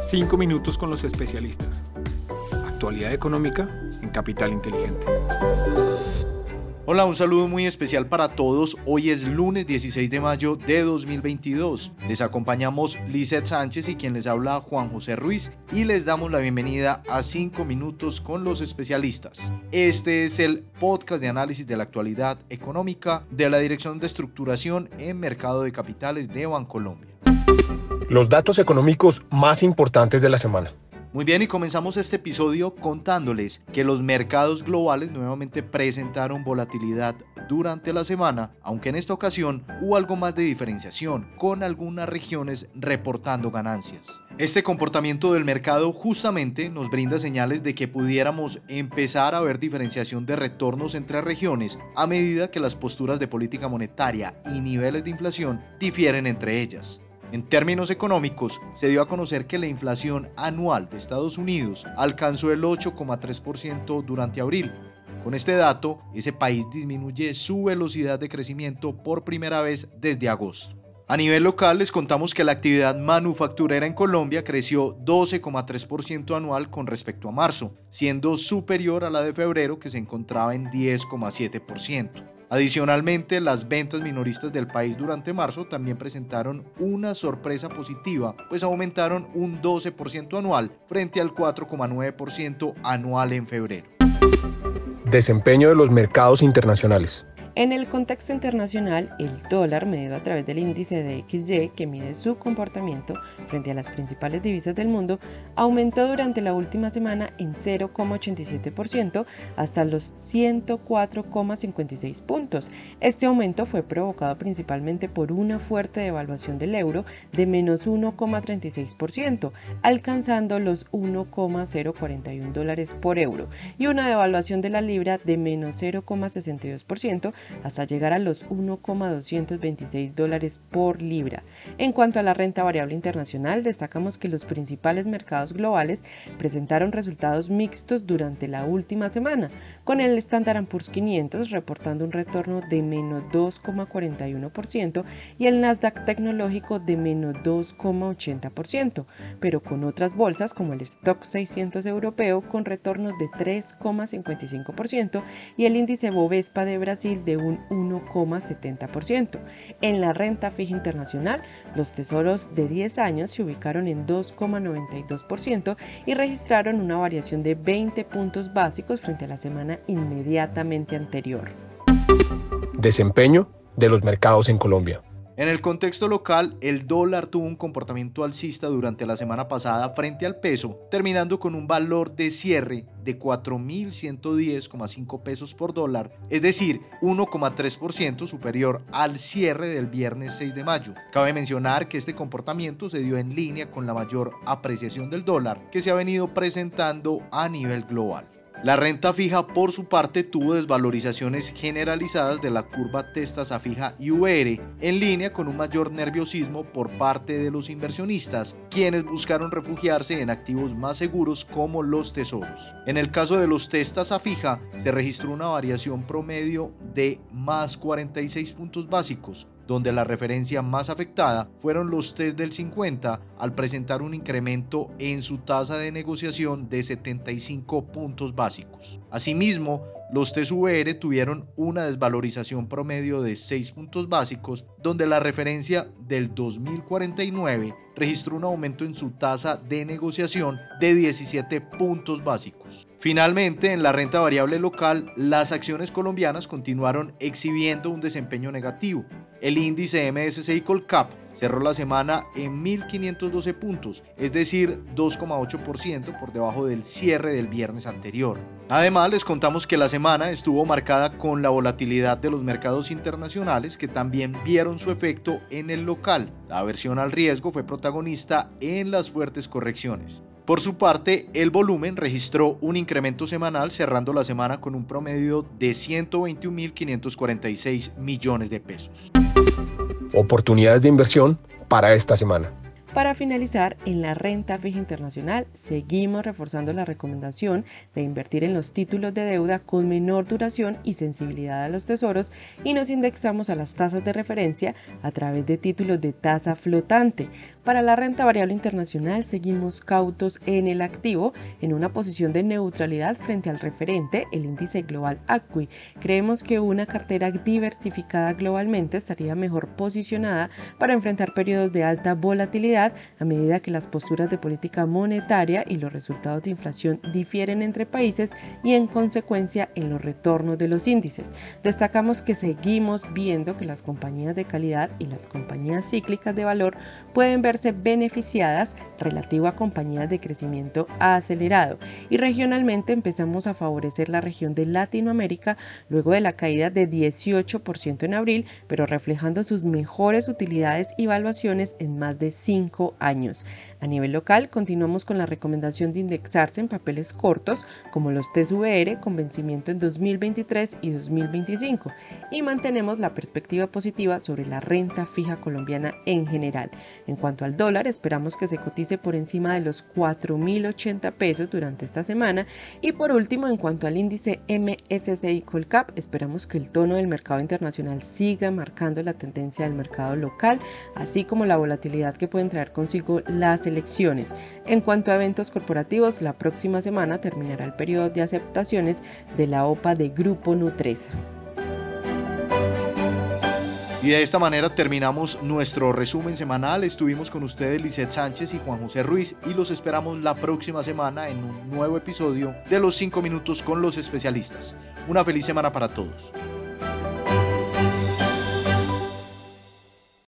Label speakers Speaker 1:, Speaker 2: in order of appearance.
Speaker 1: Cinco minutos con los especialistas. Actualidad económica en Capital Inteligente.
Speaker 2: Hola, un saludo muy especial para todos. Hoy es lunes 16 de mayo de 2022. Les acompañamos Lizeth Sánchez y quien les habla Juan José Ruiz y les damos la bienvenida a 5 minutos con los especialistas. Este es el podcast de análisis de la actualidad económica de la Dirección de Estructuración en Mercado de Capitales de Bancolombia.
Speaker 3: Los datos económicos más importantes de la semana.
Speaker 2: Muy bien, y comenzamos este episodio contándoles que los mercados globales nuevamente presentaron volatilidad durante la semana, aunque en esta ocasión hubo algo más de diferenciación, con algunas regiones reportando ganancias. Este comportamiento del mercado justamente nos brinda señales de que pudiéramos empezar a ver diferenciación de retornos entre regiones a medida que las posturas de política monetaria y niveles de inflación difieren entre ellas. En términos económicos, se dio a conocer que la inflación anual de Estados Unidos alcanzó el 8,3% durante abril. Con este dato, ese país disminuye su velocidad de crecimiento por primera vez desde agosto. A nivel local les contamos que la actividad manufacturera en Colombia creció 12,3% anual con respecto a marzo, siendo superior a la de febrero que se encontraba en 10,7%. Adicionalmente, las ventas minoristas del país durante marzo también presentaron una sorpresa positiva, pues aumentaron un 12% anual frente al 4,9% anual en febrero.
Speaker 3: Desempeño de los mercados internacionales.
Speaker 4: En el contexto internacional, el dólar medido a través del índice de XY, que mide su comportamiento frente a las principales divisas del mundo, aumentó durante la última semana en 0,87% hasta los 104,56 puntos. Este aumento fue provocado principalmente por una fuerte devaluación del euro de menos 1,36%, alcanzando los 1,041 dólares por euro, y una devaluación de la libra de menos 0,62%, hasta llegar a los 1,226 dólares por libra. En cuanto a la renta variable internacional, destacamos que los principales mercados globales presentaron resultados mixtos durante la última semana, con el Standard Poor's 500 reportando un retorno de menos 2,41% y el Nasdaq tecnológico de menos 2,80%, pero con otras bolsas como el Stock 600 europeo con retornos de 3,55% y el índice Bovespa de Brasil de un 1,70%. En la renta fija internacional, los tesoros de 10 años se ubicaron en 2,92% y registraron una variación de 20 puntos básicos frente a la semana inmediatamente anterior.
Speaker 3: Desempeño de los mercados en Colombia.
Speaker 2: En el contexto local, el dólar tuvo un comportamiento alcista durante la semana pasada frente al peso, terminando con un valor de cierre de 4.110,5 pesos por dólar, es decir, 1,3% superior al cierre del viernes 6 de mayo. Cabe mencionar que este comportamiento se dio en línea con la mayor apreciación del dólar que se ha venido presentando a nivel global. La renta fija, por su parte, tuvo desvalorizaciones generalizadas de la curva testasa fija IVR, en línea con un mayor nerviosismo por parte de los inversionistas, quienes buscaron refugiarse en activos más seguros como los tesoros. En el caso de los testasa fija, se registró una variación promedio de más 46 puntos básicos, donde la referencia más afectada fueron los test del 50 al presentar un incremento en su tasa de negociación de 75 puntos básicos. Asimismo, los TSVR tuvieron una desvalorización promedio de 6 puntos básicos, donde la referencia del 2049 registró un aumento en su tasa de negociación de 17 puntos básicos. Finalmente, en la renta variable local, las acciones colombianas continuaron exhibiendo un desempeño negativo. El índice MSCI Colcap cerró la semana en 1.512 puntos, es decir, 2,8% por debajo del cierre del viernes anterior. Además, les contamos que la semana estuvo marcada con la volatilidad de los mercados internacionales que también vieron su efecto en el local. La aversión al riesgo fue protagonista en las fuertes correcciones. Por su parte, el volumen registró un incremento semanal cerrando la semana con un promedio de 121.546 millones de pesos.
Speaker 3: Oportunidades de inversión para esta semana.
Speaker 4: Para finalizar, en la renta fija internacional seguimos reforzando la recomendación de invertir en los títulos de deuda con menor duración y sensibilidad a los tesoros y nos indexamos a las tasas de referencia a través de títulos de tasa flotante. Para la renta variable internacional seguimos cautos en el activo en una posición de neutralidad frente al referente, el índice global ACWI. Creemos que una cartera diversificada globalmente estaría mejor posicionada para enfrentar periodos de alta volatilidad a medida que las posturas de política monetaria y los resultados de inflación difieren entre países y en consecuencia en los retornos de los índices. Destacamos que seguimos viendo que las compañías de calidad y las compañías cíclicas de valor pueden verse beneficiadas relativo a compañías de crecimiento acelerado y regionalmente empezamos a favorecer la región de Latinoamérica luego de la caída de 18% en abril, pero reflejando sus mejores utilidades y valuaciones en más de 5 años. A nivel local, continuamos con la recomendación de indexarse en papeles cortos como los TSVR con vencimiento en 2023 y 2025 y mantenemos la perspectiva positiva sobre la renta fija colombiana en general. En cuanto al dólar, esperamos que se cotice por encima de los 4.080 pesos durante esta semana y por último, en cuanto al índice MSCI Colcap, esperamos que el tono del mercado internacional siga marcando la tendencia del mercado local, así como la volatilidad que pueden traer consigo las elecciones. En cuanto a eventos corporativos, la próxima semana terminará el periodo de aceptaciones de la OPA de Grupo Nutresa.
Speaker 2: Y de esta manera terminamos nuestro resumen semanal. Estuvimos con ustedes Lizeth Sánchez y Juan José Ruiz y los esperamos la próxima semana en un nuevo episodio de Los 5 Minutos con los especialistas. Una feliz semana para todos.